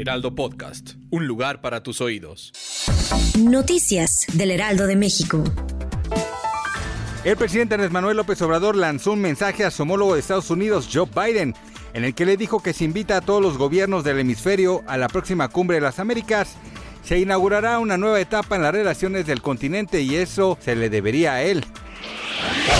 Heraldo Podcast. Un lugar para tus oídos. Noticias del Heraldo de México. El presidente Andrés Manuel López Obrador lanzó un mensaje a su homólogo de Estados Unidos, Joe Biden, en el que le dijo que se invita a todos los gobiernos del hemisferio a la próxima cumbre de las Américas. Se inaugurará una nueva etapa en las relaciones del continente y eso se le debería a él.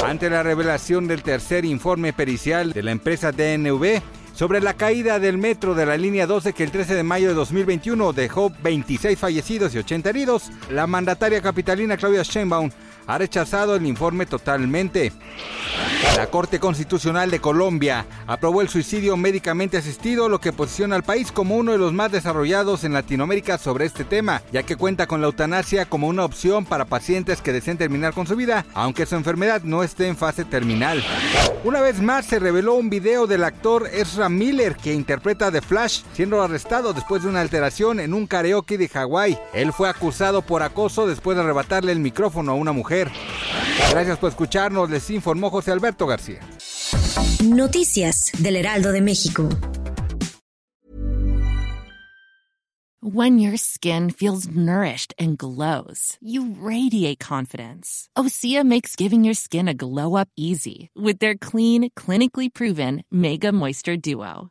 Ante la revelación del tercer informe pericial de la empresa DNV sobre la caída del metro de la línea 12 que el 13 de mayo de 2021 dejó 26 fallecidos y 80 heridos, la mandataria capitalina Claudia Sheinbaum ha rechazado el informe totalmente. La Corte Constitucional de Colombia aprobó el suicidio médicamente asistido, lo que posiciona al país como uno de los más desarrollados en Latinoamérica sobre este tema, ya que cuenta con la eutanasia como una opción para pacientes que deseen terminar con su vida, aunque su enfermedad no esté en fase terminal. Una vez más se reveló un video del actor Ezra Miller que interpreta The Flash, siendo arrestado después de una alteración en un karaoke de Hawái. Él fue acusado por acoso después de arrebatarle el micrófono a una mujer. Gracias por escucharnos, les informó José Alberto García. Noticias del Heraldo de México. When your skin feels nourished and glows, you radiate confidence. Osea makes giving your skin a glow up easy with their clean, clinically proven Mega Moisture Duo.